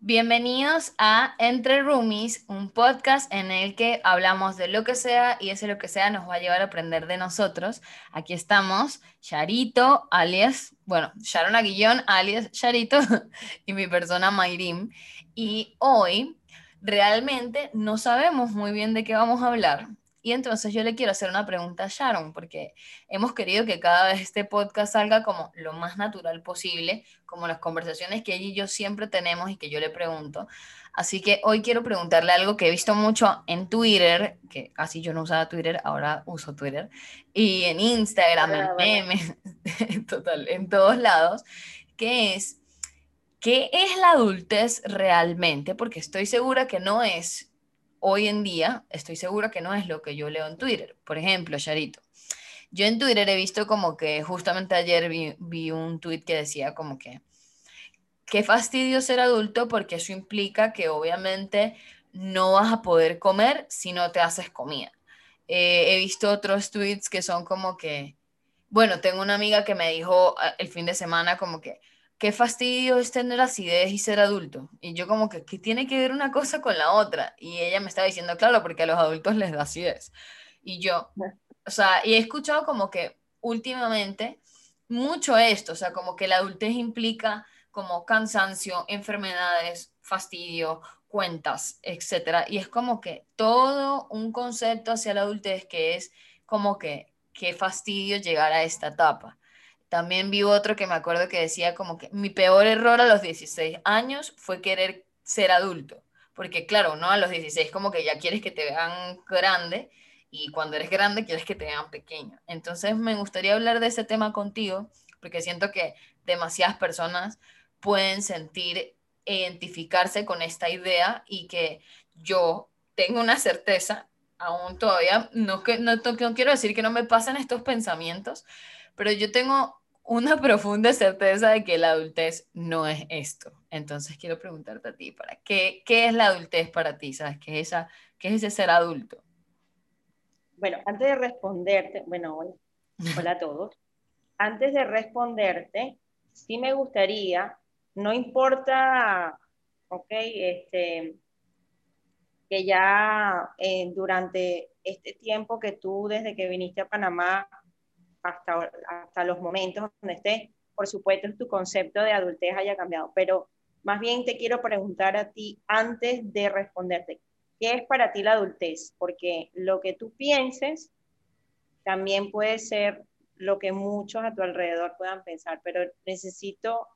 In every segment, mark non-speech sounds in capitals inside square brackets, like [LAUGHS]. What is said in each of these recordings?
Bienvenidos a Entre Roomies, un podcast en el que hablamos de lo que sea y ese lo que sea nos va a llevar a aprender de nosotros. Aquí estamos, Charito, alias, bueno, Sharon Aguillón, alias Charito, [LAUGHS] y mi persona Mayrim. Y hoy realmente no sabemos muy bien de qué vamos a hablar. Y entonces yo le quiero hacer una pregunta a Sharon, porque hemos querido que cada vez este podcast salga como lo más natural posible, como las conversaciones que ella y yo siempre tenemos y que yo le pregunto. Así que hoy quiero preguntarle algo que he visto mucho en Twitter, que casi yo no usaba Twitter, ahora uso Twitter, y en Instagram, en memes, [LAUGHS] total, en todos lados, que es, ¿qué es la adultez realmente? Porque estoy segura que no es hoy en día estoy segura que no es lo que yo leo en Twitter. Por ejemplo, Charito, yo en Twitter he visto como que justamente ayer vi, un tweet que decía como que, qué fastidio ser adulto porque eso implica que obviamente no vas a poder comer si no te haces comida. Eh, he visto otros tweets que son como que, bueno, tengo una amiga que me dijo ah, el fin de semana como que, qué fastidio es tener acidez y ser adulto. Y yo como que, ¿qué tiene que ver una cosa con la otra? Y ella me estaba diciendo, claro, porque a los adultos les da acidez. Y yo, o sea, y he escuchado como que últimamente mucho esto, o sea, como que la adultez implica como cansancio, enfermedades, fastidio, cuentas, etcétera. Y es como que todo un concepto hacia la adultez que es como que qué fastidio llegar a esta etapa. También vi otro que me acuerdo que decía como que mi peor error a los 16 años fue querer ser adulto. Porque claro, ¿no? A los 16 como que ya quieres que te vean grande y cuando eres grande quieres que te vean pequeño. Entonces me gustaría hablar de ese tema contigo porque siento que demasiadas personas pueden sentir, identificarse con esta idea y que yo tengo una certeza, aún todavía, no, que, no, no quiero decir que no me pasen estos pensamientos, pero yo tengo una profunda certeza de que la adultez no es esto. Entonces quiero preguntarte a ti, ¿para qué, qué es la adultez para ti? ¿Sabes qué es, esa, qué es ese ser adulto? Bueno, antes de responderte, bueno, hola, hola a todos. [LAUGHS] Antes de responderte, sí me gustaría, no importa, ok, este, que ya eh, durante este tiempo que tú, desde que viniste a Panamá, hasta, hasta los momentos donde estés, por supuesto tu concepto de adultez haya cambiado, pero más bien te quiero preguntar a ti antes de responderte, ¿qué es para ti la adultez? Porque lo que tú pienses también puede ser lo que muchos a tu alrededor puedan pensar, pero necesito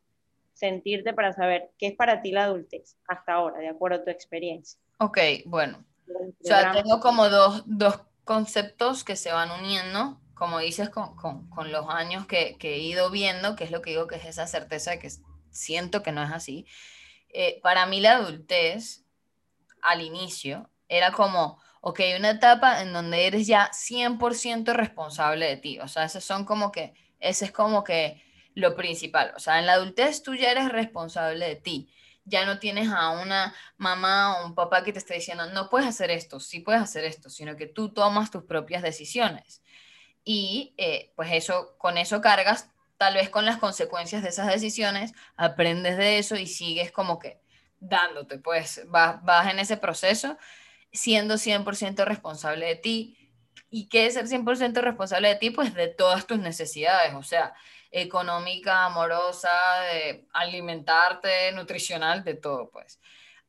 sentirte para saber qué es para ti la adultez hasta ahora, de acuerdo a tu experiencia. Ok, bueno. O sea, tengo como dos, dos conceptos que se van uniendo como dices, con, con, los años que, que, he ido viendo, que es lo que digo que es esa certeza de que siento que no es así, eh, para mí la adultez al inicio era como, ok, una etapa en donde eres ya 100% responsable de ti, o sea, esos son como que, ese es como que lo principal, o sea, en la adultez tú ya eres responsable de ti, ya no tienes a una mamá o un papá que te esté diciendo, no puedes hacer esto, sí puedes hacer esto, sino que tú tomas tus propias decisiones y eh, pues eso, con eso cargas, tal vez con las consecuencias de esas decisiones, aprendes de eso y sigues como que dándote, pues vas, vas en ese proceso siendo 100% responsable de ti. ¿Y qué es ser 100% responsable de ti? Pues de todas tus necesidades, o sea, económica, amorosa, alimentarte, nutricional, de todo, pues.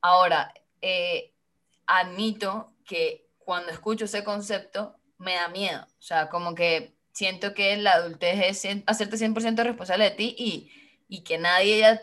Ahora, eh, admito que cuando escucho ese concepto, me da miedo. O sea, como que siento que la adultez es hacerte 100% responsable de ti y, y que nadie ya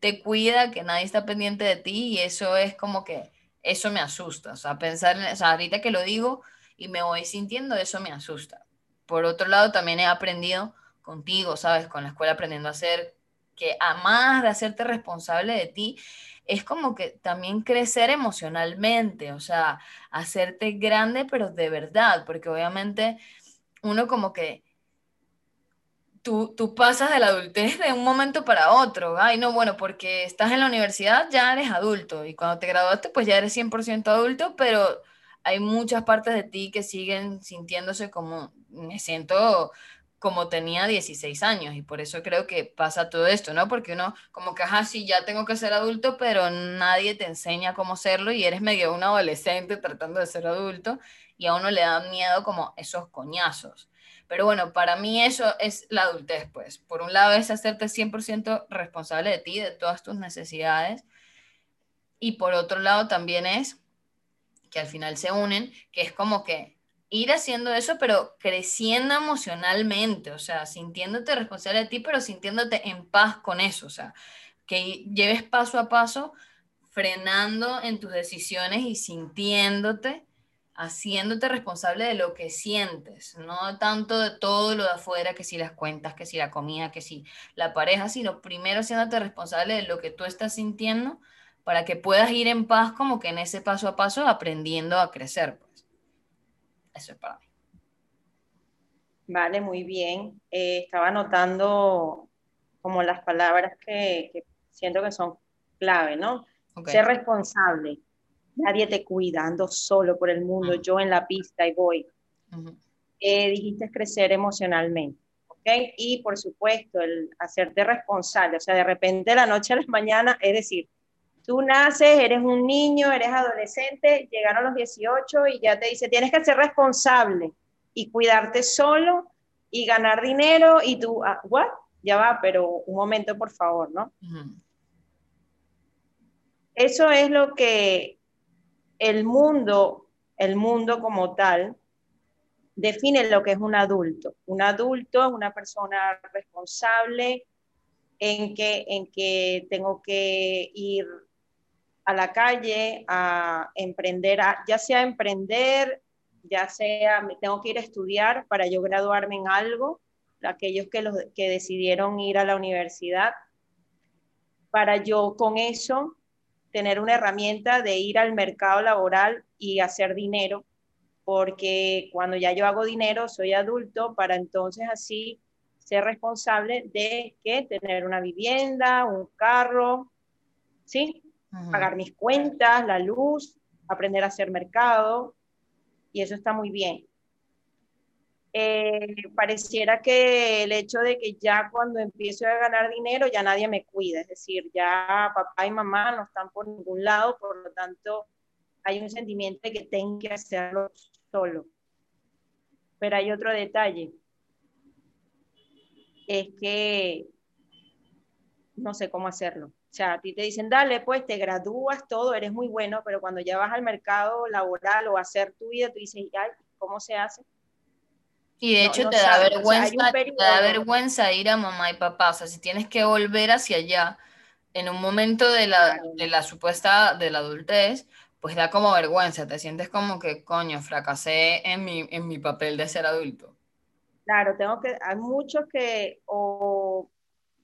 te cuida, que nadie está pendiente de ti y eso es como que, eso me asusta. O sea, pensar, en, o sea, ahorita que lo digo y me voy sintiendo, eso me asusta. Por otro lado, también he aprendido contigo, ¿sabes? Con la escuela aprendiendo a hacer que a más de hacerte responsable de ti, es como que también crecer emocionalmente, o sea, hacerte grande, pero de verdad, porque obviamente uno como que tú, tú pasas de la adultez de un momento para otro, ay, no, bueno, porque estás en la universidad ya eres adulto y cuando te graduaste pues ya eres 100% adulto, pero hay muchas partes de ti que siguen sintiéndose como, me siento como tenía 16 años y por eso creo que pasa todo esto, ¿no? Porque uno como que, ajá, sí, ya tengo que ser adulto, pero nadie te enseña cómo serlo y eres medio un adolescente tratando de ser adulto y a uno le da miedo como esos coñazos. Pero bueno, para mí eso es la adultez, pues. Por un lado es hacerte 100% responsable de ti, de todas tus necesidades. Y por otro lado también es que al final se unen, que es como que ir haciendo eso, pero creciendo emocionalmente, o sea, sintiéndote responsable de ti, pero sintiéndote en paz con eso, o sea, que lleves paso a paso frenando en tus decisiones y sintiéndote, haciéndote responsable de lo que sientes, no tanto de todo lo de afuera, que si las cuentas, que si la comida, que si la pareja, sino primero haciéndote responsable de lo que tú estás sintiendo para que puedas ir en paz como que en ese paso a paso aprendiendo a crecer. Eso es para mí. Vale, muy bien. Eh, estaba anotando como las palabras que, siento que son clave, ¿no? Ser responsable. Nadie te cuida, ando solo por el mundo, yo en la pista y voy. Eh, dijiste crecer emocionalmente, ¿ok? Y por supuesto, el hacerte responsable, o sea, de repente de la noche a la mañana, es decir, Tú naces, eres un niño, eres adolescente, llegaron los 18 y ya te dice, tienes que ser responsable y cuidarte solo y ganar dinero y tú, ah, ¿what? Ya va, pero un momento, por favor, ¿no? Eso es lo que el mundo, el mundo como tal, define lo que es un adulto. Un adulto es una persona responsable en que, en que tengo que ir a la calle a emprender, ya sea emprender, ya sea me tengo que ir a estudiar para yo graduarme en algo, aquellos que, los, que decidieron ir a la universidad, para yo con eso tener una herramienta de ir al mercado laboral y hacer dinero, porque cuando ya yo hago dinero soy adulto, para entonces así ser responsable de que tener una vivienda, un carro, ¿sí? Pagar mis cuentas, la luz, aprender a hacer mercado, y eso está muy bien. Eh, pareciera que el hecho de que ya cuando empiezo a ganar dinero ya nadie me cuida, es decir, ya papá y mamá no están por ningún lado, por lo tanto hay un sentimiento de que tengo que hacerlo solo. Pero hay otro detalle, es que no sé cómo hacerlo. O sea, a ti te dicen, dale, pues te gradúas, todo, eres muy bueno, pero cuando ya vas al mercado laboral o a hacer tu vida, tú dices, ay, ¿cómo se hace? Y de hecho te, da vergüenza, te da vergüenza ir a mamá y papá, o sea, si tienes que volver hacia allá en un momento de la, de la supuesta, de la adultez, pues da como vergüenza, te sientes como que, coño, fracasé en mi, en mi papel de ser adulto. Claro, tengo que, hay muchos que o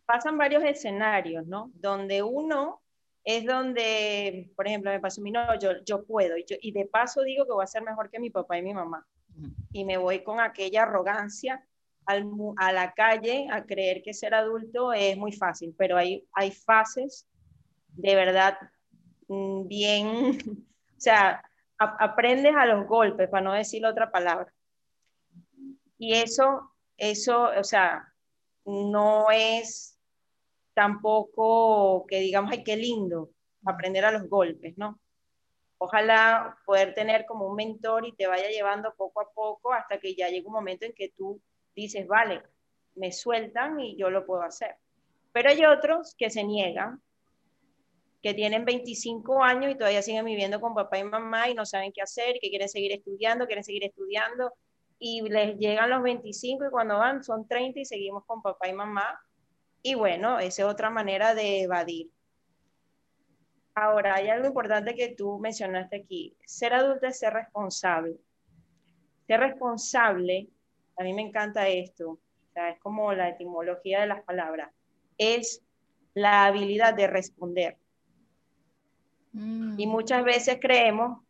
pasan varios escenarios, ¿no? Donde uno es donde, por ejemplo, me pasó mi no, yo, yo puedo, y, yo, y de paso digo que voy a ser mejor que mi papá y mi mamá. Y me voy con aquella arrogancia al, a la calle a creer que ser adulto es muy fácil, pero hay, hay fases de verdad mm, bien, [LAUGHS] o sea, aprendes a los golpes, para no decir otra palabra. Y eso, eso, o sea, no es tampoco que digamos, ay, qué lindo aprender a los golpes, ¿no? Ojalá poder tener como un mentor y te vaya llevando poco a poco hasta que ya llegue un momento en que tú dices, vale, me sueltan y yo lo puedo hacer. Pero hay otros que se niegan, que tienen 25 años y todavía siguen viviendo con papá y mamá y no saben qué hacer, que quieren seguir estudiando, quieren seguir estudiando y les llegan los 25 y cuando van son 30 y seguimos con papá y mamá y bueno, esa es otra manera de evadir. Ahora, hay algo importante que tú mencionaste aquí. Ser adulto es ser responsable. Ser responsable, a mí me encanta esto, es como la etimología de las palabras, es la habilidad de responder. Mm. Y muchas veces creemos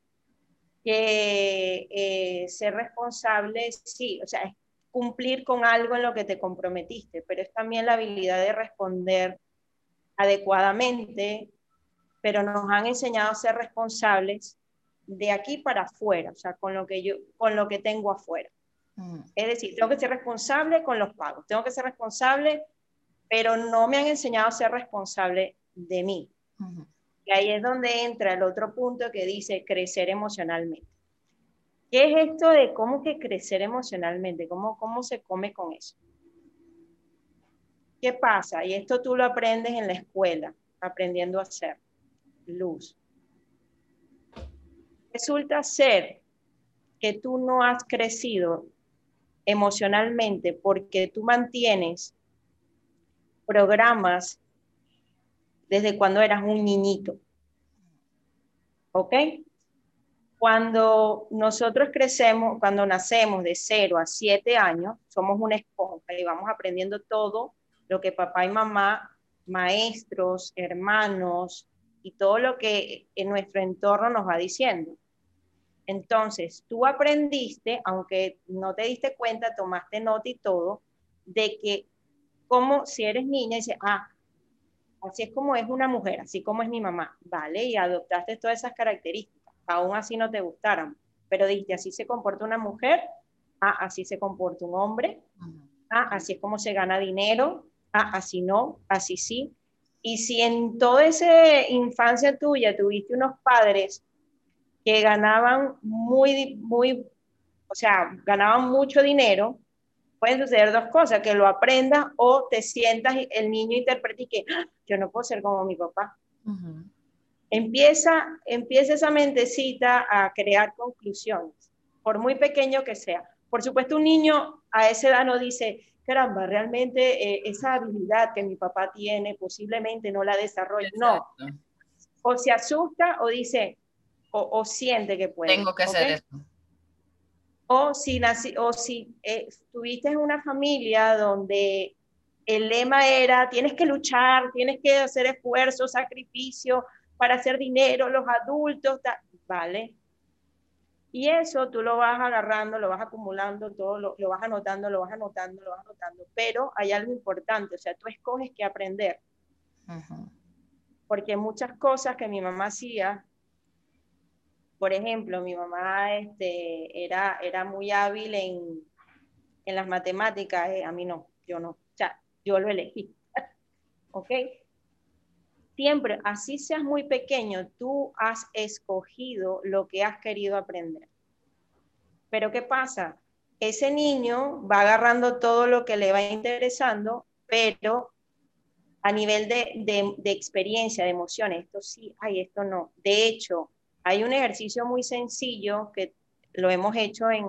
que eh, ser responsable, sí, o sea, es cumplir con algo en lo que te comprometiste, pero es también la habilidad de responder adecuadamente, pero nos han enseñado a ser responsables de aquí para afuera, o sea, con lo que yo con lo que tengo afuera. Es decir, tengo que ser responsable con los pagos, tengo que ser responsable, pero no me han enseñado a ser responsable de mí. Y ahí es donde entra el otro punto que dice crecer emocionalmente. ¿Qué es esto de cómo que crecer emocionalmente? ¿Cómo, cómo se come con eso? ¿Qué pasa? Y esto tú lo aprendes en la escuela, aprendiendo a hacer luz. Resulta ser que tú no has crecido emocionalmente porque tú mantienes programas desde cuando eras un niñito. ¿Ok? Cuando nosotros crecemos, cuando nacemos de 0 a 7 años, somos una esponja y vamos aprendiendo todo lo que papá y mamá, maestros, hermanos y todo lo que en nuestro entorno nos va diciendo. Entonces, tú aprendiste, aunque no te diste cuenta, tomaste nota y todo, de que como si eres niña, dices, ah, así es como es una mujer, así como es mi mamá, ¿vale? Y adoptaste todas esas características, aún así no te gustaran, pero dijiste, así se comporta una mujer, ah, así se comporta un hombre, ah, así es como se gana dinero, ah, así no, así sí. Y si en toda esa infancia tuya tuviste unos padres que ganaban muy, muy, o sea, ganaban mucho dinero, pueden suceder dos cosas, que lo aprendas o te sientas el niño interprete y que ¡Ah! yo no puedo ser como mi papá. Empieza, empieza esa mentecita a crear conclusiones, por muy pequeño que sea. Por supuesto, un niño a esa edad no dice, caramba, realmente eh, esa habilidad que mi papá tiene posiblemente no la desarrolla. No. O se asusta o dice, o, siente que puede. Tengo que hacer eso. O si, nací, o si eh, estuviste en una familia donde el lema era, tienes que luchar, tienes que hacer esfuerzo, sacrificio para hacer dinero, los adultos, ¿vale? Y eso tú lo vas agarrando, lo vas acumulando, todo lo, lo, vas anotando, lo vas anotando, lo vas anotando. Pero hay algo importante, o sea, tú escoges qué aprender. Porque muchas cosas que mi mamá hacía, por ejemplo, mi mamá este, era, era muy hábil en, en las matemáticas, eh, a mí no, yo no, o sea, yo lo elegí. [LAUGHS] ¿Ok? Siempre, así seas muy pequeño, tú has escogido lo que has querido aprender. Pero ¿qué pasa? Ese niño va agarrando todo lo que le va interesando, pero a nivel de, de, experiencia, de emociones, esto sí, ay, esto no. De hecho, hay un ejercicio muy sencillo que lo hemos hecho en,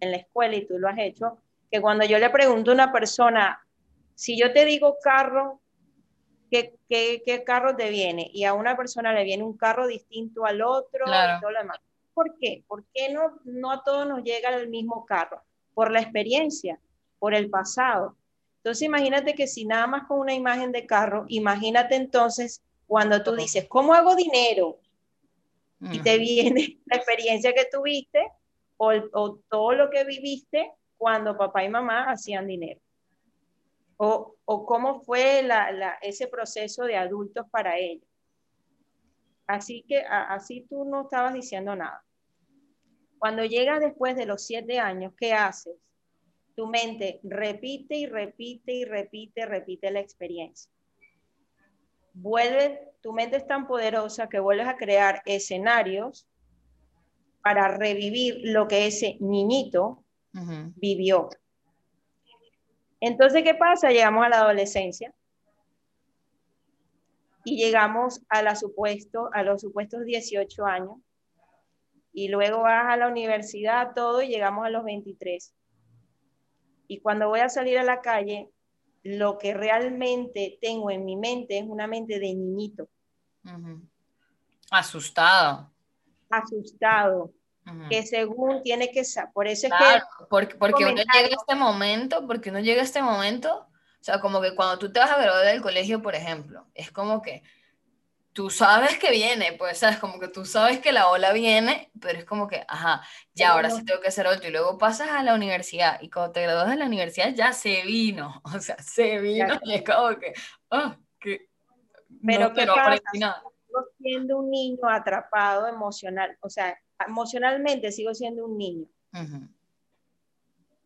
en la escuela y tú lo has hecho, que cuando yo le pregunto a una persona, si yo te digo carro, ¿qué, qué, qué carro te viene? Y a una persona le viene un carro distinto al otro y todo lo demás. ¿Por qué? ¿Por qué no, no a todos nos llega el mismo carro? Por la experiencia, por el pasado. Entonces imagínate que si nada más con una imagen de carro, imagínate entonces cuando tú dices, ¿cómo hago dinero? y te viene [LAUGHS] la experiencia que tuviste o, o, todo lo que viviste cuando papá y mamá hacían dinero. O, o cómo fue la, la, ese proceso de adultos para ellos. Así que a, así tú no estabas diciendo nada. Cuando llegas después de los siete años, ¿qué haces? Tu mente repite y repite y repite, repite la experiencia vuelve, tu mente es tan poderosa que vuelves a crear escenarios para revivir lo que ese niñito vivió. Entonces, ¿qué pasa? Llegamos a la adolescencia y llegamos a, la supuesto, a los supuestos 18 años y luego vas a la universidad, todo, y llegamos a los 23. Y cuando voy a salir a la calle, lo que realmente tengo en mi mente es una mente de niñito. Asustado. Asustado. Que según tiene que ser, por eso es que... Porque, porque uno llega a este momento, porque uno llega a este momento, o sea, como que cuando tú te vas a graduar del colegio, por ejemplo, es como que tú sabes que viene, pues, sabes, como que tú sabes que la ola viene, pero es como que, ajá, ya ahora sí tengo que hacer otro. Y luego pasas a la universidad y cuando te gradúas de la universidad ya se vino, [LAUGHS] o sea, se vino y es como que, oh, que pero no, ¿qué pasa? Sigo siendo un niño atrapado emocional, o sea, emocionalmente sigo siendo un niño.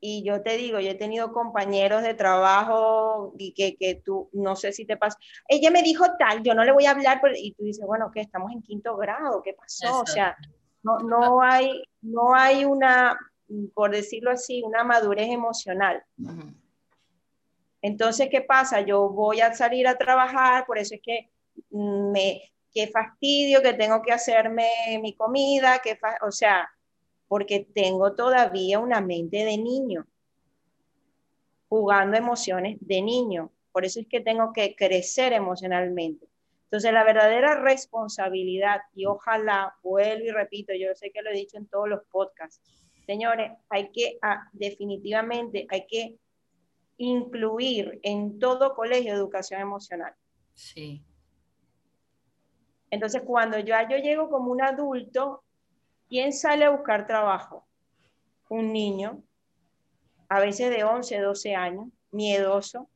y yo te digo, yo he tenido compañeros de trabajo y que, que tú, no sé si te pasa, ella me dijo tal, yo no le voy a hablar, y tú dices, bueno, que estamos en quinto grado, ¿qué pasó? O sea, no, no, hay, no hay una, por decirlo así, una madurez emocional. Entonces, ¿qué pasa? Yo voy a salir a trabajar, por eso es que me, qué fastidio que tengo que hacerme mi comida, que o sea, porque tengo todavía una mente de niño, jugando emociones de niño. Por eso es que tengo que crecer emocionalmente. Entonces, la verdadera responsabilidad, y ojalá, vuelvo y repito, yo sé que lo he dicho en todos los podcasts, señores, hay que, ah, definitivamente, hay que incluir en todo colegio educación emocional. Sí. Entonces, cuando ya yo llego como un adulto, ¿quién sale a buscar trabajo? Un niño, a veces de 11, 12 años, miedoso,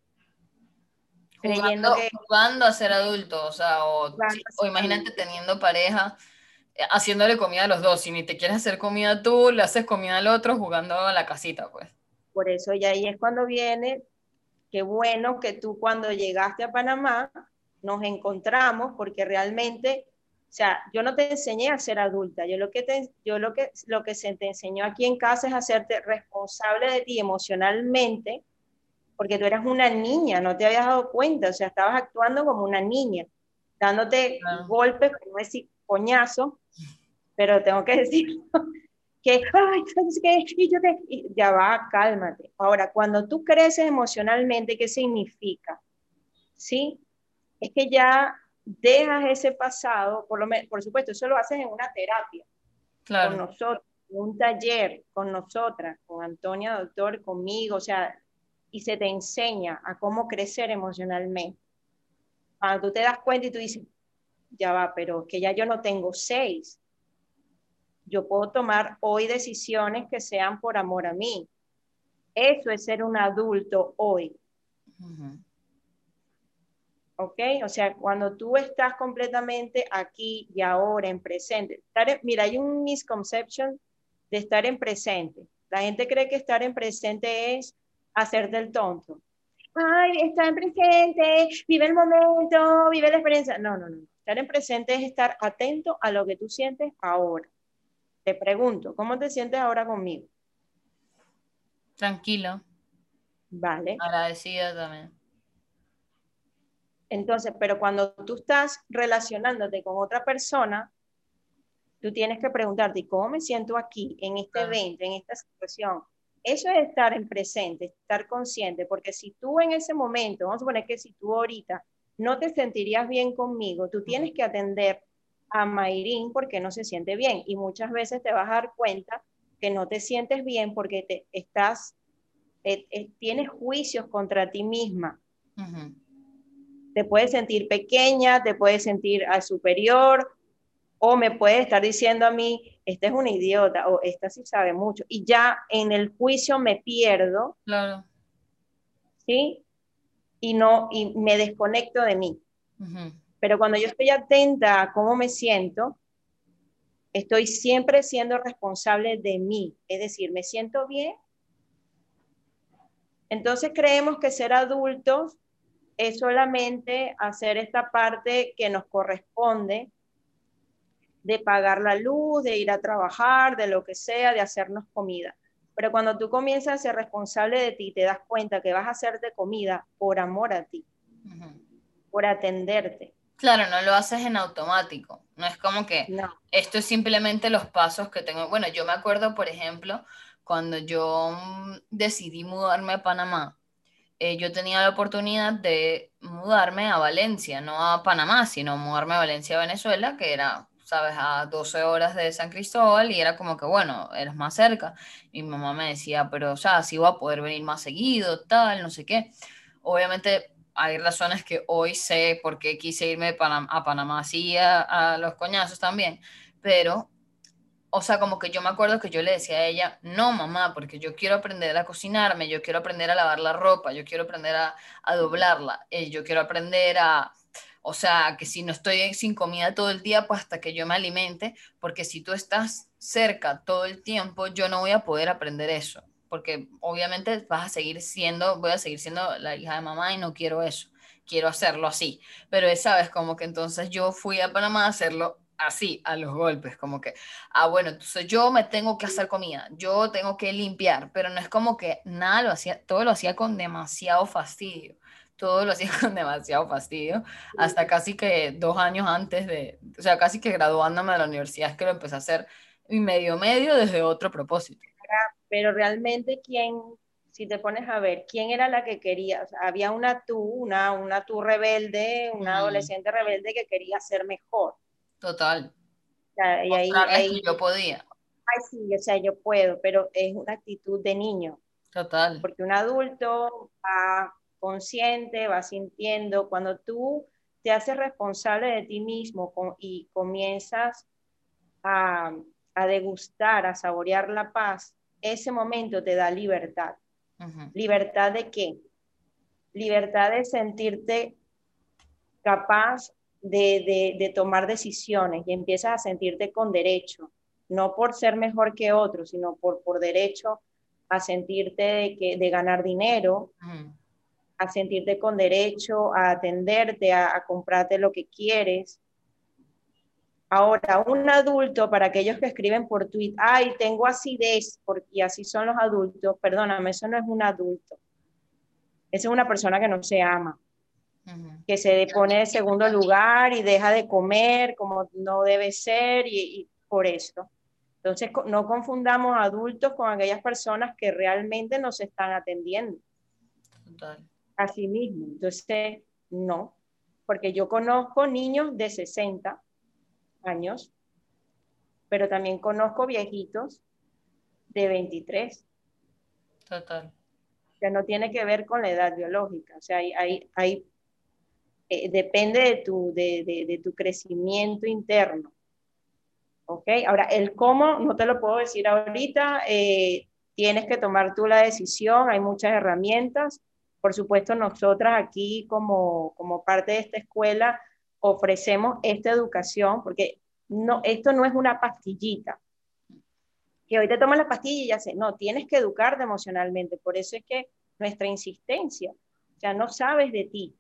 jugando, que... jugando a ser adulto, o sea, o, o imagínate teniendo pareja, eh, haciéndole comida a los dos, si ni te quieres hacer comida tú, le haces comida al otro jugando a la casita, pues. Por eso, y ahí es cuando viene, qué bueno que tú cuando llegaste a Panamá nos encontramos, porque realmente, o sea, yo no te enseñé a ser adulta, yo lo que, te, yo lo que, lo que se te enseñó aquí en casa es hacerte responsable de ti emocionalmente, porque tú eras una niña, no te habías dado cuenta, o sea, estabas actuando como una niña, dándote golpes, como decir, coñazo, pero tengo que decir [LAUGHS] que, ay, qué? Y yo te, ya va, cálmate. Ahora, cuando tú creces emocionalmente, ¿qué significa? ¿Sí? Es que ya dejas ese pasado, por, lo por supuesto, eso lo haces en una terapia, claro. con nosotros, en un taller, con nosotras, con Antonia, doctor, conmigo, o sea, y se te enseña a cómo crecer emocionalmente. Cuando tú te das cuenta y tú dices, ya va, pero que ya yo no tengo seis. Yo puedo tomar hoy decisiones que sean por amor a mí. Eso es ser un adulto hoy. ¿Ok? O sea, cuando tú estás completamente aquí y ahora en presente. mira, hay un misconception de estar en presente. La gente cree que estar en presente es hacer del tonto. Ay, está en presente, vive el momento, vive la experiencia. No, no, no. Estar en presente es estar atento a lo que tú sientes ahora. Te pregunto, ¿cómo te sientes ahora conmigo? Tranquilo. Vale. Agradecida también. Entonces, pero cuando tú estás relacionándote con otra persona, tú tienes que preguntarte, ¿cómo me siento aquí, en este evento, en esta situación? Eso es estar en presente, estar consciente, porque si tú en ese momento, vamos a suponer que si tú ahorita no te sentirías bien conmigo, tú tienes que atender a Mayrín porque no se siente bien y muchas veces te vas a dar cuenta que no te sientes bien porque te estás, eh, eh, tienes juicios contra ti misma. Te puedes sentir pequeña, te puedes sentir superior, o me puede estar diciendo a mí, este es un idiota, o esta sí sabe mucho, y ya en el juicio me pierdo. Claro. ¿Sí? Y no, y me desconecto de mí. Pero cuando yo estoy atenta a cómo me siento, estoy siempre siendo responsable de mí. Es decir, me siento bien. Entonces creemos que ser adultos es solamente hacer esta parte que nos corresponde de pagar la luz, de ir a trabajar, de lo que sea, de hacernos comida. Pero cuando tú comienzas a ser responsable de ti, te das cuenta que vas a hacerte comida por amor a ti, por atenderte. Claro, no lo haces en automático. No es como que esto es simplemente los pasos que tengo. Bueno, yo me acuerdo, por ejemplo, cuando yo mm, decidí mudarme a Panamá, eh, yo tenía la oportunidad de mudarme a Valencia, no a Panamá, sino mudarme a Valencia, Venezuela, que era ¿sabes? A 12 horas de San Cristóbal y era como que, bueno, eres más cerca. Mi mamá me decía, pero ya, si voy a poder venir más seguido, tal, no sé qué. Obviamente hay razones que hoy sé por qué quise irme a Panamá así a los coñazos también, pero o sea, como que yo me acuerdo que yo le decía a ella, no mamá, porque yo quiero aprender a cocinarme, yo quiero aprender a lavar la ropa, yo quiero aprender a, a doblarla, eh, yo quiero aprender a, o sea, que si no estoy sin comida todo el día, pues hasta que yo me alimente, porque si tú estás cerca todo el tiempo, yo no voy a poder aprender eso. porque obviamente vas a seguir siendo, voy a seguir siendo la hija de mamá y no quiero eso, quiero hacerlo así. Pero sabes, como que entonces yo fui a Panamá a hacerlo así, a los golpes, como que, ah, bueno, entonces yo me tengo que hacer comida, yo tengo que limpiar, pero no es como que nada lo hacía, todo lo hacía con demasiado fastidio, todo lo hacía [LAUGHS] con demasiado fastidio, hasta casi que dos años antes de, o sea, casi que graduándome de la universidad es que lo empecé a hacer y medio medio desde otro propósito. Pero realmente, ¿quién, si te pones a ver, quién era la que quería? había una tú, una, una tú rebelde, una adolescente rebelde que quería ser mejor. Total. y ahí, yo podía. Ay, sí, o sea, yo puedo, pero es una actitud de niño. Total. Porque un adulto va consciente, va sintiendo, cuando tú te haces responsable de ti mismo y comienzas a, a degustar, a saborear la paz, ese momento te da libertad. ¿Libertad de qué? Libertad de sentirte capaz de, tomar decisiones y empiezas a sentirte con derecho, no por ser mejor que otro, sino por, por derecho a sentirte de, que, de ganar dinero, a sentirte con derecho a atenderte, a, a comprarte lo que quieres, Ahora, un adulto, para aquellos que escriben por tweet, ay, tengo acidez, porque así son los adultos, perdóname, eso no es un adulto. Esa es una persona que no se ama, que se pone en segundo lugar y deja de comer como no debe ser y, por eso. Entonces, no confundamos adultos con aquellas personas que realmente nos están atendiendo. Total. A sí mismo. Entonces, no, porque yo conozco niños de 60 años, pero también conozco viejitos de 23. Total. Que no tiene que ver con la edad biológica, o sea, hay, hay, eh, depende de tu, de, de, tu crecimiento interno. ¿Ok? Ahora, el cómo no te lo puedo decir ahorita, eh, tienes que tomar tú la decisión, hay muchas herramientas. Por supuesto, nosotras aquí como, como parte de esta escuela ofrecemos esta educación, porque no, esto no es una pastillita, que hoy te tomas la pastilla y ya sé, no, tienes que educarte emocionalmente, por eso es que nuestra insistencia, sea, no sabes de ti.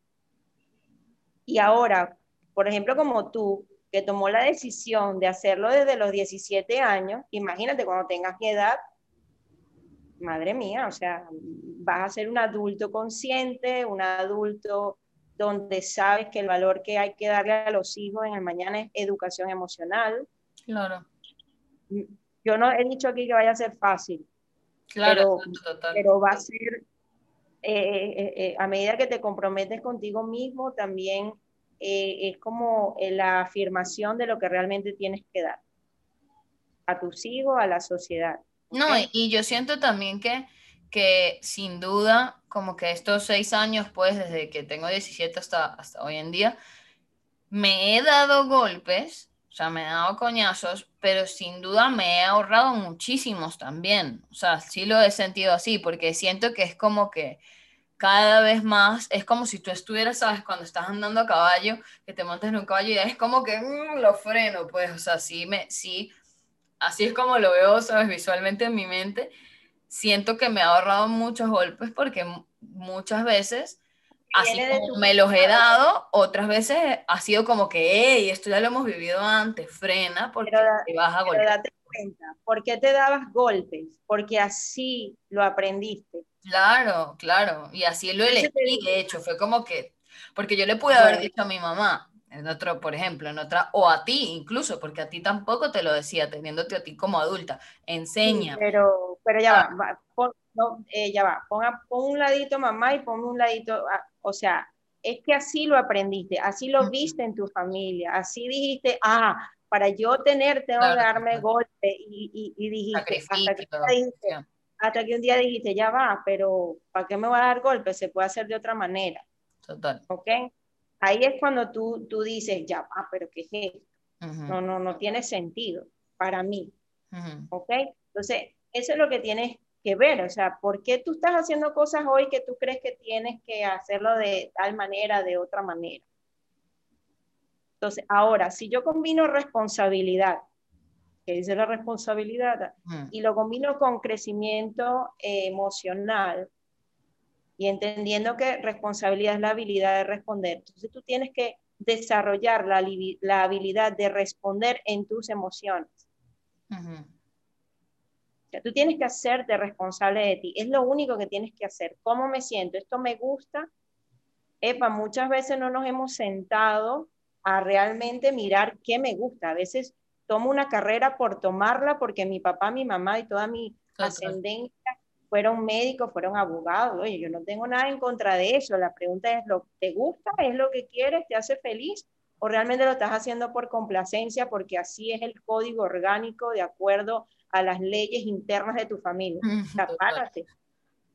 Y ahora, por ejemplo, como tú, que tomó la decisión de hacerlo desde los 17 años, imagínate cuando tengas mi edad, madre mía, o sea, vas a ser un adulto consciente, un adulto donde sabes que el valor que hay que darle a los hijos en el mañana es educación emocional. Claro. Yo no he dicho aquí que vaya a ser fácil, claro, pero, va a ser, eh, eh, a medida que te comprometes contigo mismo, también es como la afirmación de lo que realmente tienes que dar a tus hijos, a la sociedad. No, y yo siento también que que sin duda, como que estos seis años, pues desde que tengo 17 hasta, hasta hoy en día, me he dado golpes, o sea, me he dado coñazos, pero sin duda me he ahorrado muchísimos también. O sea, sí lo he sentido así, porque siento que es como que cada vez más, es como si tú estuvieras, ¿sabes? Cuando estás andando a caballo, que te montes en un caballo y es como que mm, lo freno, pues, o sea, sí, me, sí, así es como lo veo, ¿sabes? Visualmente en mi mente siento que me ha ahorrado muchos golpes porque muchas veces, así como me los he dado, otras veces ha sido como que, hey, esto ya lo hemos vivido antes, frena porque te vas a golpear. Date cuenta, ¿por qué te dabas golpes? Porque así lo aprendiste. Claro, claro, y así lo elegí, de hecho, fue como que, porque yo le pude haber dicho a mi mamá, en otro, por ejemplo, en otra, o a ti incluso, porque a ti tampoco te lo decía, teniéndote a ti como adulta, enseña. pero, pero ya va, pon, eh, ya va, pon, un ladito mamá y pon un ladito, o sea, es que así lo aprendiste, así lo viste en tu familia, así dijiste, ah, para yo tener tengo que darme golpe y, y, dijiste, hasta que, dijiste hasta que un día dijiste, ya va, pero ¿para qué me va a dar golpe? Se puede hacer de otra manera. Total. ¿Ok? Ahí es cuando tú, tú dices, ya, ah, pero ¿qué es esto? No, no, no tiene sentido para mí. ¿Ok? Entonces, eso es lo que tienes que ver, o sea, ¿por qué tú estás haciendo cosas hoy que tú crees que tienes que hacerlo de tal manera, de otra manera? Entonces, ahora, si yo combino responsabilidad, que dice la responsabilidad, y lo combino con crecimiento eh, emocional y entendiendo que responsabilidad es la habilidad de responder. Entonces tú tienes que desarrollar la, la habilidad de responder en tus emociones. O sea, tú tienes que hacerte responsable de ti. Es lo único que tienes que hacer. ¿Cómo me siento? ¿Esto me gusta? Epa, muchas veces no nos hemos sentado a realmente mirar qué me gusta. A veces tomo una carrera por tomarla porque mi papá, mi mamá y toda mi ascendencia fueron médicos, fueron abogados. Oye, yo no tengo nada en contra de eso. La pregunta es, ¿lo, ¿te gusta? ¿Es lo que quieres? ¿Te hace feliz? ¿O realmente lo estás haciendo por complacencia porque así es el código orgánico de acuerdo a las leyes internas de tu familia? O sea, párate.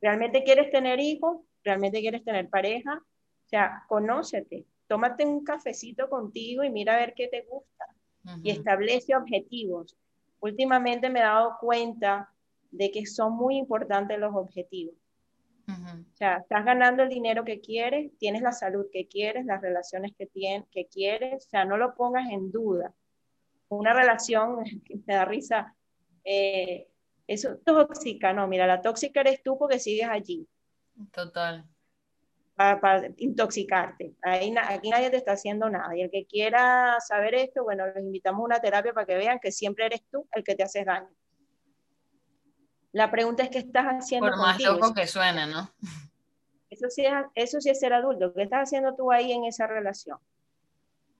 ¿Realmente quieres tener hijos? ¿Realmente quieres tener pareja? O sea, conócete, tómate un cafecito contigo y mira a ver qué te gusta y establece objetivos. Últimamente me he dado cuenta de que son muy importantes los objetivos. O sea, estás ganando el dinero que quieres, tienes la salud que quieres, las relaciones que, tienes, que quieres, o sea, no lo pongas en duda. Una relación, [LAUGHS] me da risa, eh, eso es tóxica, no, mira, la tóxica eres tú porque sigues allí. Total para, intoxicarte. Ahí, aquí nadie te está haciendo nada. Y el que quiera saber esto, bueno, los invitamos a una terapia para que vean que siempre eres tú el que te haces daño. La pregunta es qué estás haciendo. Por más loco que suene, ¿no? Eso sí, es, eso sí es ser adulto. ¿Qué estás haciendo tú ahí en esa relación?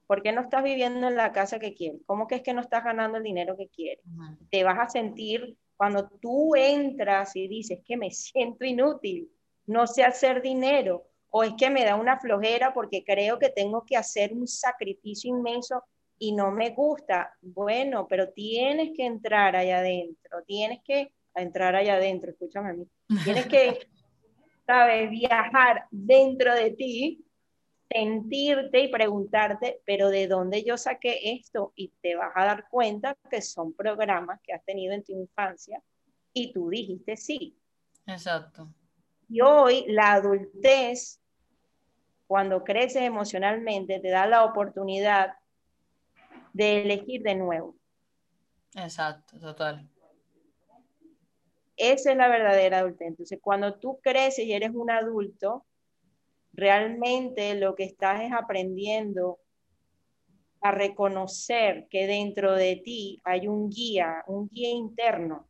¿Por qué no estás viviendo en la casa que quieres? ¿Cómo que es que no estás ganando el dinero que quieres? Te vas a sentir cuando tú entras y dices que me [LAUGHS] siento inútil, no sé hacer dinero, o es que me da una flojera porque creo que tengo que hacer un sacrificio inmenso y no me gusta. Bueno, pero tienes que entrar allá adentro, tienes que entrar allá adentro, escúchame a mí. Tienes que, [LAUGHS] ¿sabes? Viajar dentro de ti, sentirte y preguntarte, pero ¿de dónde yo saqué esto? Y te vas a dar cuenta que son programas que has tenido en tu infancia y tú dijiste sí. Exacto. Y hoy la adultez cuando creces emocionalmente, te da la oportunidad de elegir de nuevo. Exacto, total. Esa es la verdadera adultez. Entonces, cuando tú creces y eres un adulto, realmente lo que estás es aprendiendo a reconocer que dentro de ti hay un guía, un guía interno,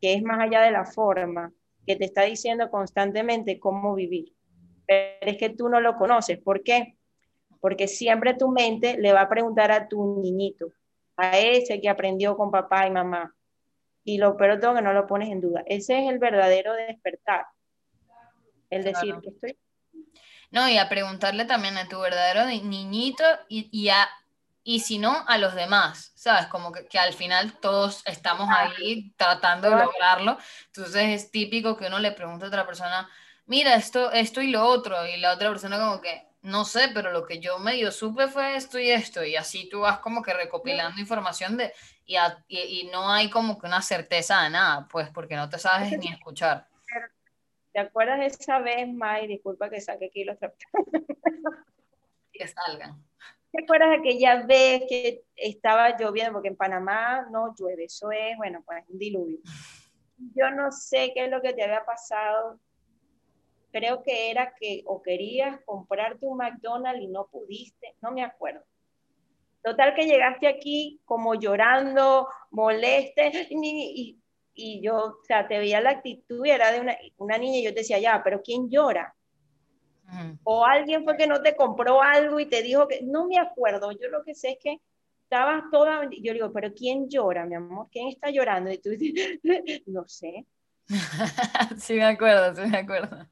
que es más allá de la forma, que te está diciendo constantemente cómo vivir pero es que tú no lo conoces. ¿Por qué? Porque siempre tu mente le va a preguntar a tu niñito, a ese que aprendió con papá y mamá. Y lo peor todo que no lo pones en duda. Ese es el verdadero despertar. El decir que estoy. No, y a preguntarle también a tu verdadero niñito y, y a y si no, a los demás, ¿sabes? Como que, que, al final todos estamos ahí tratando de lograrlo. Entonces es típico que uno le pregunte a otra persona, mira, esto, esto y lo otro, y la otra persona como que, no sé, pero lo que yo medio supe fue esto y esto, y así tú vas como que recopilando información de, y, y, no hay como que una certeza de nada, pues, porque no te sabes ni escuchar. ¿Te acuerdas esa vez, May? Disculpa que saque aquí los Que salgan. ¿Te acuerdas aquella vez que estaba lloviendo? Porque en Panamá no llueve, eso es, bueno, pues un diluvio. Yo no sé qué es lo que te había pasado, creo que era que o querías comprarte un McDonald's y no pudiste, no me acuerdo. Total que llegaste aquí como llorando, moleste, y, y, yo, o sea, te veía la actitud y era de una, una niña y yo te decía, ya, pero ¿quién llora? O alguien fue que no te compró algo y te dijo que, no me acuerdo, yo lo que sé es que estabas toda, yo digo, pero ¿quién llora, mi amor? ¿Quién está llorando? Y tú dices, [LAUGHS] no sé. [LAUGHS] sí me acuerdo, sí me acuerdo.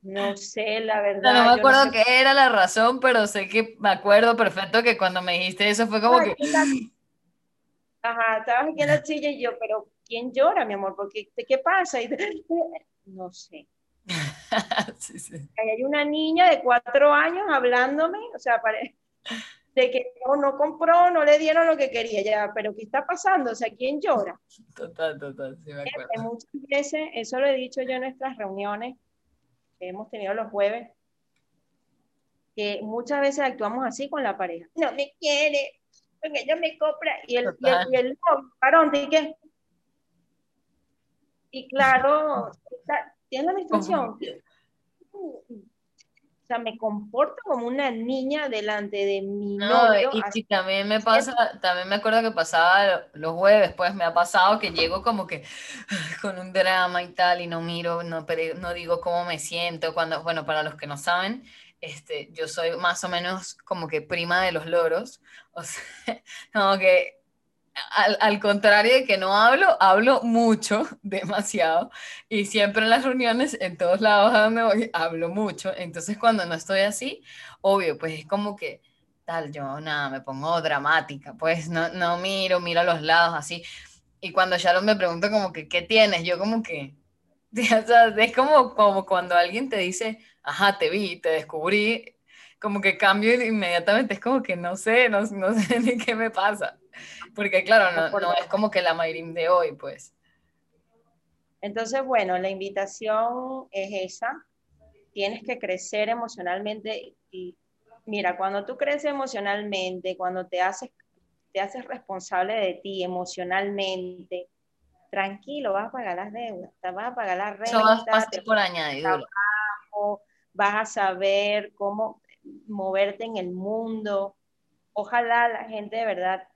No sé, la verdad. No, me acuerdo qué era la razón, pero sé que me acuerdo perfecto que cuando me dijiste eso fue como que... Ajá, estabas aquí en la silla y yo, pero ¿quién llora, mi amor? Porque, ¿Qué pasa? Y, [LAUGHS] no sé. [LAUGHS] sí, sí. Hay una niña de cuatro años hablándome, o sea, de que no, no compró, no le dieron lo que quería, ya, pero ¿qué está pasando? O sea, ¿quién llora? [LAUGHS] Total, total, sí me acuerdo. Muchas veces, eso lo he dicho yo en nuestras reuniones que hemos tenido los jueves, que muchas veces actuamos así con la pareja. No me quiere, ella me compra y el, y el, y el varón, ¿y qué? Y claro, tiene la menstruación. O sea, me comporto como una niña delante de mi no, novio. Y, también me pasa, también me acuerdo que pasaba los jueves, pues me ha pasado que llego como que con un drama y tal, y no miro, no, no digo cómo me siento, cuando, bueno, para los que no saben, este, yo soy más o menos como que prima de los loros, o sea, [LAUGHS] como que al, contrario de que no hablo, hablo mucho, [LAUGHS] demasiado, y siempre en las reuniones, en todos lados a donde voy, hablo mucho, entonces cuando no estoy así, obvio, pues es como que tal, yo nada, me pongo dramática, pues no, no miro, miro a los lados así, y cuando Sharon me pregunta como que, ¿qué tienes? Yo como que, [LAUGHS] es como, como cuando alguien te dice, ajá, te vi, te descubrí, como que cambio inmediatamente, es como que no sé, no, no [LAUGHS] sé ni qué me pasa, porque claro, no, no es como que la Mayrim de hoy, pues. Entonces, bueno, la invitación es esa, tienes que crecer emocionalmente y mira, cuando tú creces emocionalmente, cuando te haces, te haces responsable de ti emocionalmente, tranquilo, vas a pagar las deudas, vas a pagar la renta. Eso vas a por añadidura vas a saber cómo moverte en el mundo. Ojalá la gente de verdad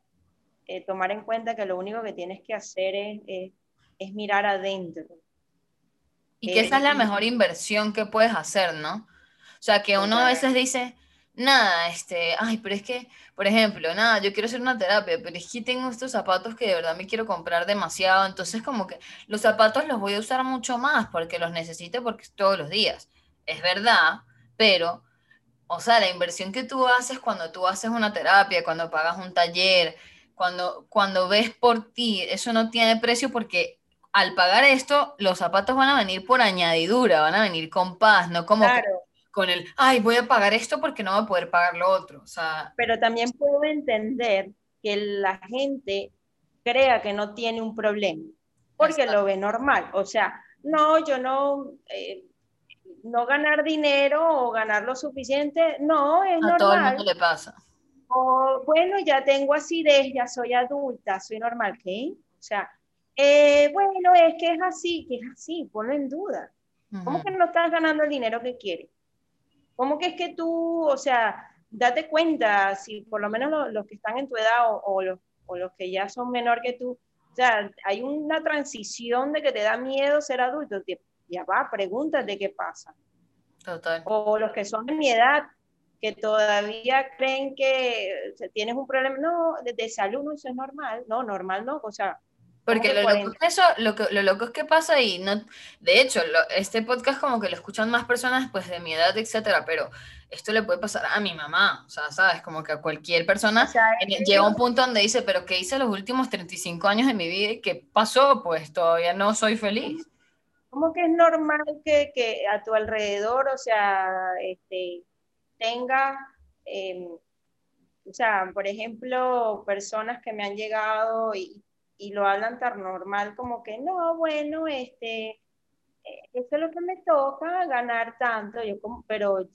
eh, tomar en cuenta que lo único que tienes que hacer es, es, mirar adentro. Y que esa es la mejor inversión que puedes hacer, ¿no? O sea, que uno a veces dice, nada, este, ay, pero es que, por ejemplo, nada, yo quiero hacer una terapia, pero es que tengo estos zapatos que de verdad me quiero comprar demasiado, entonces como que los zapatos los voy a usar mucho más porque los necesito porque todos los días es verdad, pero, o sea, la inversión que tú haces cuando tú haces una terapia, cuando pagas un taller, cuando, cuando ves por ti, eso no tiene precio porque al pagar esto, los zapatos van a venir por añadidura, van a venir con paz, no como con el, ay, voy a pagar esto porque no voy a poder pagar lo otro. O sea, Pero también puedo entender que la gente crea que no tiene un problema, porque lo ve normal. O sea, no, yo no, eh, no ganar dinero o ganar lo suficiente, no, es normal. A todo el mundo le pasa. O, bueno, ya tengo acidez, ya soy adulta, soy normal, ¿qué? O sea, eh, bueno, es que es así, que es así, ponlo en duda. ¿Cómo que no estás ganando el dinero que quieres? ¿Cómo que es que tú, o sea, date cuenta, si por lo menos los, que están en tu edad o, los, o los que ya son menor que tú, o sea, hay una transición de que te da miedo ser adulto ya va, pregúntate qué pasa. Total. O los que son de mi edad, que todavía creen que tienes un problema, no, de, salud, no, eso es normal, no, normal no, o sea, porque lo loco, es eso, lo, que, lo loco es que pasa y no, de hecho, este podcast como que lo escuchan más personas pues de mi edad, etcétera, pero esto le puede pasar a mi mamá, o sea, sabes, como que a cualquier persona llega a un punto donde dice, pero ¿qué hice los últimos 35 años de mi vida y qué pasó? Pues todavía no soy feliz. ¿Cómo que es normal que, que a tu alrededor, o sea, este, tenga, em, o sea, por ejemplo, personas que me han llegado y, y, lo hablan tan normal como que, no, bueno, este, eh, esto es lo que me toca, ganar tanto, yo como, pero,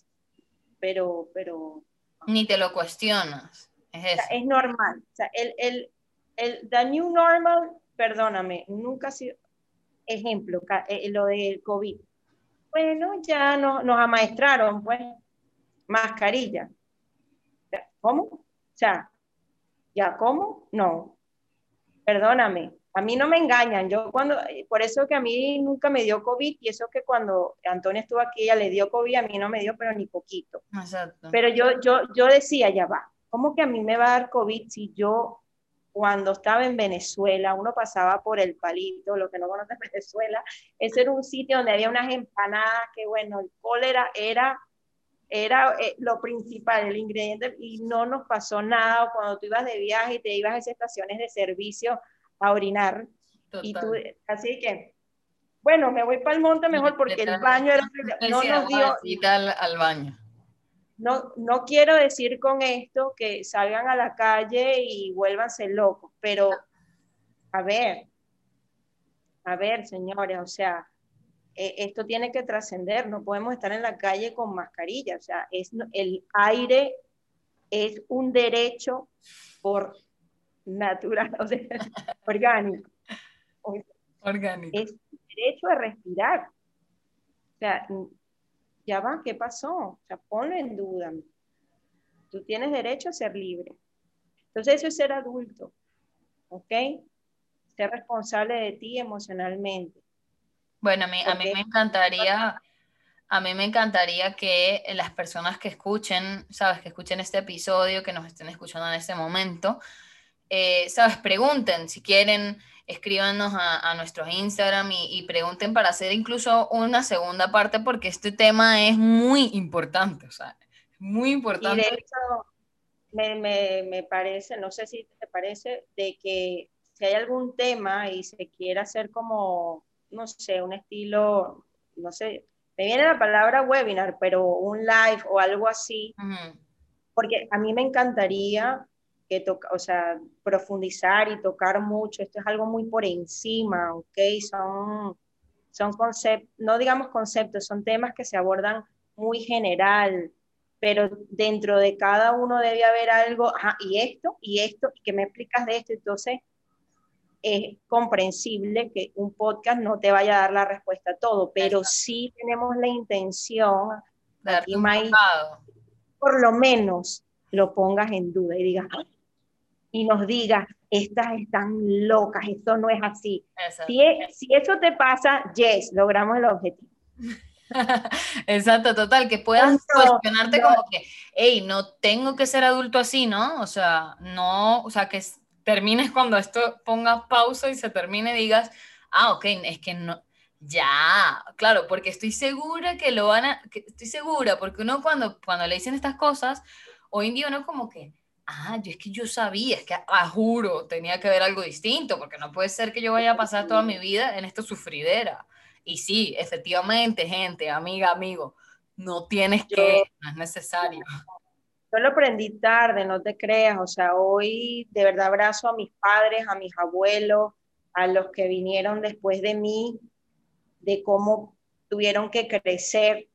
pero, pero... Ni te lo cuestionas, es eso. es normal, o sea, el, el, el, the new normal, perdóname, nunca ha sido, ejemplo, eh, lo del COVID. Bueno, ya no, nos amaestraron, pues, mascarilla. ¿Cómo? O sea, ¿ya cómo? No. Perdóname, a mí no me engañan. Yo cuando, por eso que a mí nunca me dio COVID y eso que cuando Antonio estuvo aquí, ella le dio COVID, a mí no me dio, pero ni poquito. Exacto. Pero yo, yo, yo decía, ya va, ¿cómo que a mí me va a dar COVID si yo cuando estaba en Venezuela, uno pasaba por el palito, lo que no conocen [LAUGHS] Venezuela, ese era un sitio donde había unas empanadas que, bueno, el cólera era, era eh, lo principal, el ingrediente, y no nos pasó nada. Cuando tú ibas de viaje y te ibas a esas estaciones de servicio a orinar. Y tú, así que, bueno, me voy para el monte mejor porque el baño era... No nos dio... al baño. No, no quiero decir con esto que salgan a la calle y vuélvanse locos, pero a ver, a ver, señores, o sea, e, esto tiene que trascender, no podemos estar en la calle con mascarilla, o sea, es, el aire es un derecho por natural, [LAUGHS] o sea, orgánico. Orgánico. Es derecho a respirar. O sea, ya va, ¿qué pasó? O sea, ponlo en duda. Tú tienes derecho a ser libre. Entonces eso es ser adulto, ¿ok? Ser responsable de ti emocionalmente. Bueno, a mí, a mí me encantaría, a mí me encantaría que las personas que escuchen, sabes, que escuchen este episodio, que nos estén escuchando en este momento, eh, sabes, pregunten si quieren, escríbanos a, a nuestros Instagram y, pregunten para hacer incluso una segunda parte porque este tema es muy importante, o sea, muy importante. Y de hecho, me, me, me parece, no sé si te parece, de que si hay algún tema y se quiere hacer como, no sé, un estilo, no sé, me viene la palabra webinar, pero un live o algo así, porque a mí me encantaría que toca, o sea, profundizar y tocar mucho, esto es algo muy por encima, ¿ok? Son, son conceptos, no digamos conceptos, son temas que se abordan muy general, pero dentro de cada uno debe haber algo, ajá, y esto, y esto, y que me explicas de esto, entonces es comprensible que un podcast no te vaya a dar la respuesta a todo, pero sí tenemos la intención, aquí, por lo menos lo pongas en duda y digas, y nos digas, estas están locas, esto no es así. Si, si eso te pasa, yes, logramos el objetivo. [LAUGHS] Exacto, total, que puedas cuestionarte como que, hey, no tengo que ser adulto así, ¿no? O sea, no, o sea, que termines cuando esto ponga pausa y se termine digas, ah, ok, es que no, ya, claro, porque estoy segura que lo van a, estoy segura, porque uno cuando, cuando le dicen estas cosas, hoy en día uno como que, ah, yo es que yo sabía, es que, ah, juro, tenía que ver algo distinto, porque no puede ser que yo vaya a pasar toda mi vida en esta sufridera. Y sí, efectivamente, gente, amiga, amigo, no tienes que, no es necesario. Yo lo aprendí tarde, no te creas, o sea, hoy de verdad abrazo a mis padres, a mis abuelos, a los que vinieron después de mí, de cómo tuvieron que crecer,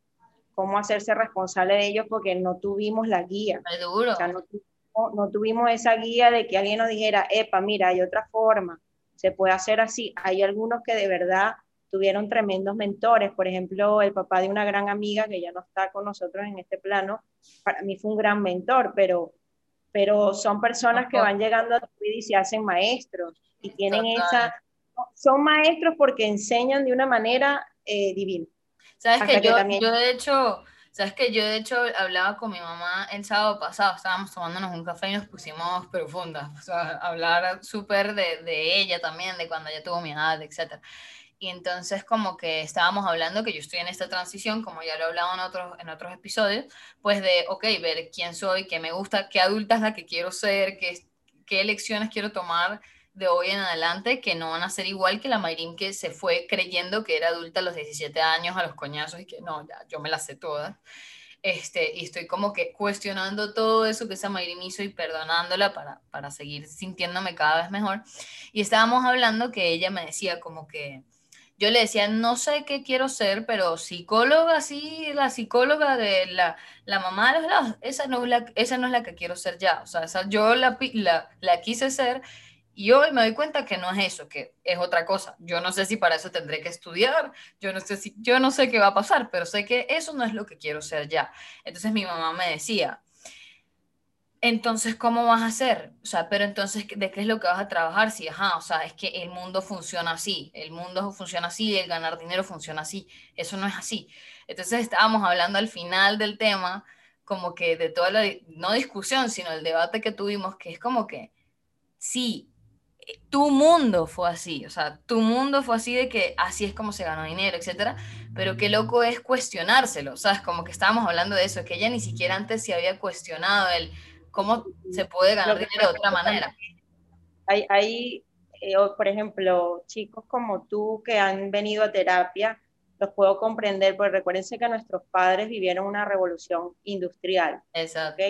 cómo hacerse responsable de ellos, porque no tuvimos la guía. Es duro. O sea, no, no tuvimos esa guía de que alguien nos dijera, epa, mira, hay otra forma, se puede hacer así. Hay algunos que de verdad tuvieron tremendos mentores. Por ejemplo, el papá de una gran amiga que ya no está con nosotros en este plano, para mí fue un gran mentor, pero, pero son personas que van llegando a tu vida y se hacen maestros y tienen esa... Son maestros porque enseñan de una manera eh, divina. Sabes que, yo, yo de hecho... Sabes que yo de hecho hablaba con mi mamá el sábado pasado, estábamos tomándonos un café y nos pusimos profundas, o sea, hablar súper de, de, ella también, de cuando ella tuvo mi edad, etcétera. Y entonces como que estábamos hablando que yo estoy en esta transición, como ya lo he hablado en otros, en otros episodios, pues de, ok, ver quién soy, qué me gusta, qué adulta es la que quiero ser, qué, qué elecciones quiero tomar de hoy en adelante que no van a ser igual que la Mayrin que se fue creyendo que era adulta a los 17 años, a los coñazos y que no, ya, yo me las sé todas. Este, y estoy como que cuestionando todo eso que esa Mayrin hizo y perdonándola para, para seguir sintiéndome cada vez mejor. Y estábamos hablando que ella me decía como que, yo le decía, no sé qué quiero ser, pero psicóloga, sí, la psicóloga de la, la mamá de los lados, esa no, es la, esa no es la que quiero ser ya. O sea, esa, yo la, la, la quise ser y hoy me doy cuenta que no es eso, que es otra cosa. Yo no sé si para eso tendré que estudiar, yo no sé si, yo no sé qué va a pasar, pero sé que eso no es lo que quiero ser ya. Entonces mi mamá me decía, entonces, ¿cómo vas a hacer? O sea, pero entonces, ¿de qué es lo que vas a trabajar? Si, ajá, o sea, es que el mundo funciona así, el mundo funciona así, el ganar dinero funciona así, eso no es así. Entonces, estábamos hablando al final del tema, como que de toda la, no discusión, sino el debate que tuvimos, que es como que, sí, tu mundo fue así, o sea, tu mundo fue así de que así es como se ganó dinero, etcétera, pero qué loco es cuestionárselo, ¿sabes? Como que estábamos hablando de eso, que ella ni siquiera antes se había cuestionado el ¿Cómo se puede ganar dinero de otra manera? Hay, hay eh, por ejemplo, chicos como tú que han venido a terapia, los puedo comprender, porque recuérdense que nuestros padres vivieron una revolución industrial. Exacto.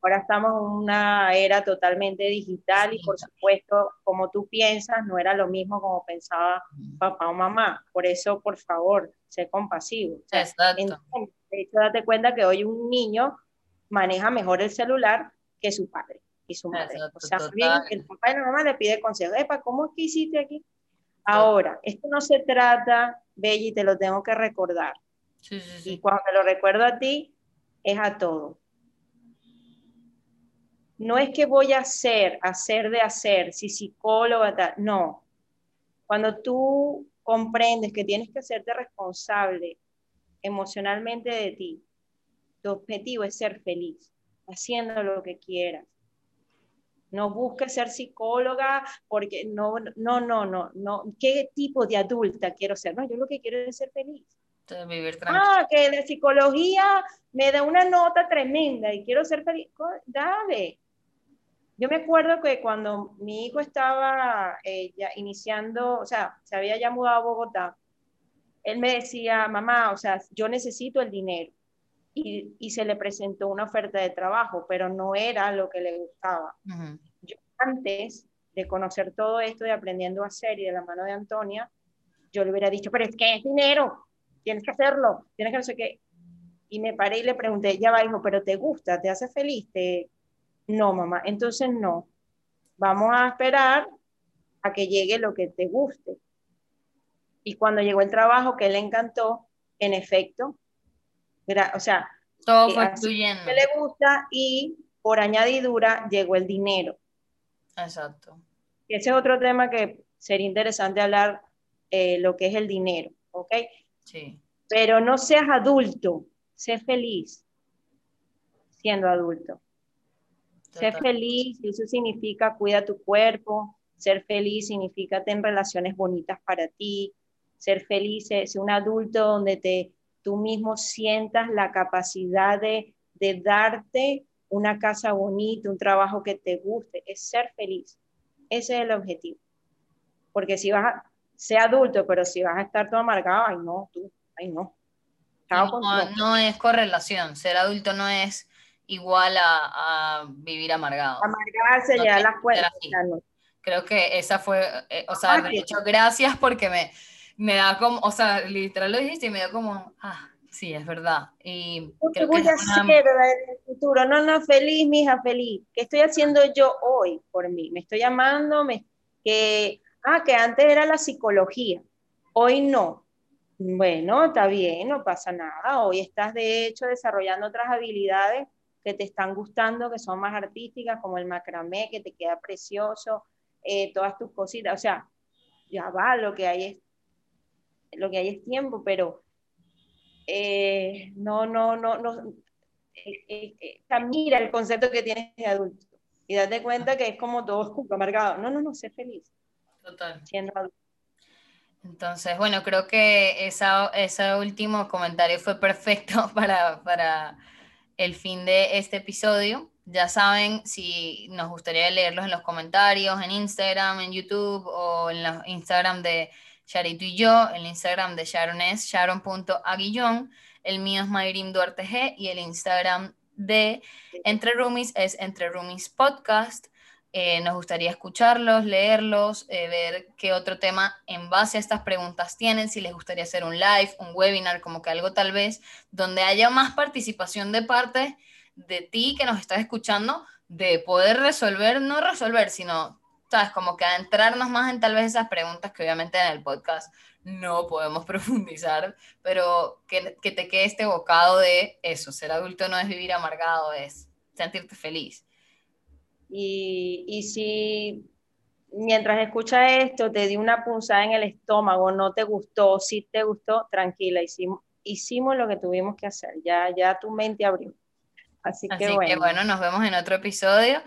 Ahora estamos en una era totalmente digital y por supuesto, como tú piensas, no era lo mismo como pensaba papá o mamá. Por eso, por favor, sé compasivo. Exacto. de hecho, date cuenta que hoy un niño maneja mejor el celular que su padre. y su madre. o sea, bien, el papá y la mamá le pide consejo. Epa, ¿cómo es que hiciste aquí? Ahora, esto no se trata, Belly, te lo tengo que recordar. Sí, sí, sí. Y cuando te lo recuerdo a ti, es a todo. No es que voy a hacer, hacer de hacer, si psicóloga, tal, no. Cuando tú comprendes que tienes que hacerte responsable emocionalmente de ti, tu objetivo es ser feliz, haciendo lo que quieras. No busques ser psicóloga porque no, no, no, no, no. ¿Qué tipo de adulta quiero ser? No, yo lo que quiero es ser feliz. Vivir ah, que la psicología me da una nota tremenda y quiero ser feliz. Dale, yo me acuerdo que cuando mi hijo estaba eh, ya iniciando, o sea, se había ya mudado a Bogotá, él me decía, mamá, o sea, yo necesito el dinero. Y, y se le presentó una oferta de trabajo, pero no era lo que le gustaba. Yo antes de conocer todo esto, de aprendiendo a hacer y de la mano de Antonia, yo le hubiera dicho, pero es que es dinero, tienes que hacerlo, tienes que no sé qué. Y me paré y le pregunté, ya va, hijo, pero ¿te gusta? ¿Te hace feliz? ¿Te, no, mamá, entonces no. Vamos a esperar a que llegue lo que te guste. Y cuando llegó el trabajo que le encantó, en efecto, o sea, todo fue fluyendo. Que le gusta y por añadidura llegó el dinero. Exacto. ese es otro tema que sería interesante hablar, eh, lo que es el dinero, ¿ok? Sí. Pero no seas adulto, sé feliz siendo adulto. Ser feliz, eso significa cuida tu cuerpo, ser feliz significa tener relaciones bonitas para ti, ser feliz es un adulto donde te, tú mismo sientas la capacidad de, de darte una casa bonita, un trabajo que te guste, es ser feliz. Ese es el objetivo. Porque si vas a ser adulto, pero si vas a estar todo amargado, ay no, tú, ay no. No, no es correlación, ser adulto no es igual a, vivir amargado. Amargarse ya las cuentas. Creo que esa fue, eh, o sea, de hecho, gracias porque me, me da como, o sea, literal lo dijiste y me dio como, ah, sí, es verdad. Y ¿Qué voy a hacer en el futuro? No, no, feliz, mija, feliz. ¿Qué estoy haciendo yo hoy por mí? Me estoy llamando, me, que, ah, que antes era la psicología, hoy no. Bueno, está bien, no pasa nada. Hoy estás de hecho desarrollando otras habilidades que te están gustando, que son más artísticas, como el macramé, que te queda precioso, eh, todas tus cositas, o sea, ya va, lo que hay es, lo que hay es tiempo, pero eh, no, no, no, no, eh, mira el concepto que tienes de adulto y date cuenta que es como todo amargado. No, no, no, sé feliz. Total. Siendo adulto. Entonces, bueno, creo que esa, ese último comentario fue perfecto [LAUGHS] para, para el fin de este episodio. Ya saben, si nos gustaría leerlos en los comentarios, en Instagram, en YouTube o en el Instagram de Charito y yo, el Instagram de Sharon es sharon.aguillón, el mío es Mayrim Duarte G y el Instagram de Entre Roomies es Entre Roomies Podcast. Eh, nos gustaría escucharlos, leerlos, eh, ver qué otro tema en base a estas preguntas tienen, si les gustaría hacer un live, un webinar, como que algo tal vez donde haya más participación de parte de ti que nos estás escuchando, de poder resolver, no resolver, sino, sabes, como que adentrarnos más en tal vez esas preguntas que obviamente en el podcast no podemos [LAUGHS] profundizar, pero que, que te quede este bocado de eso, ser adulto no es vivir amargado, es sentirte feliz y, si mientras escuchas esto te di una punzada en el estómago, no te gustó, si te gustó, tranquila, hicimos, hicimos lo que tuvimos que hacer, ya, ya tu mente abrió. Así, que, bueno. que bueno, nos vemos en otro episodio,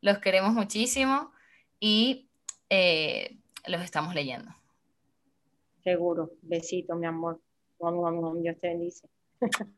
los queremos muchísimo y eh, los estamos leyendo. Seguro, besito, mi amor. Dios te bendice. [LAUGHS]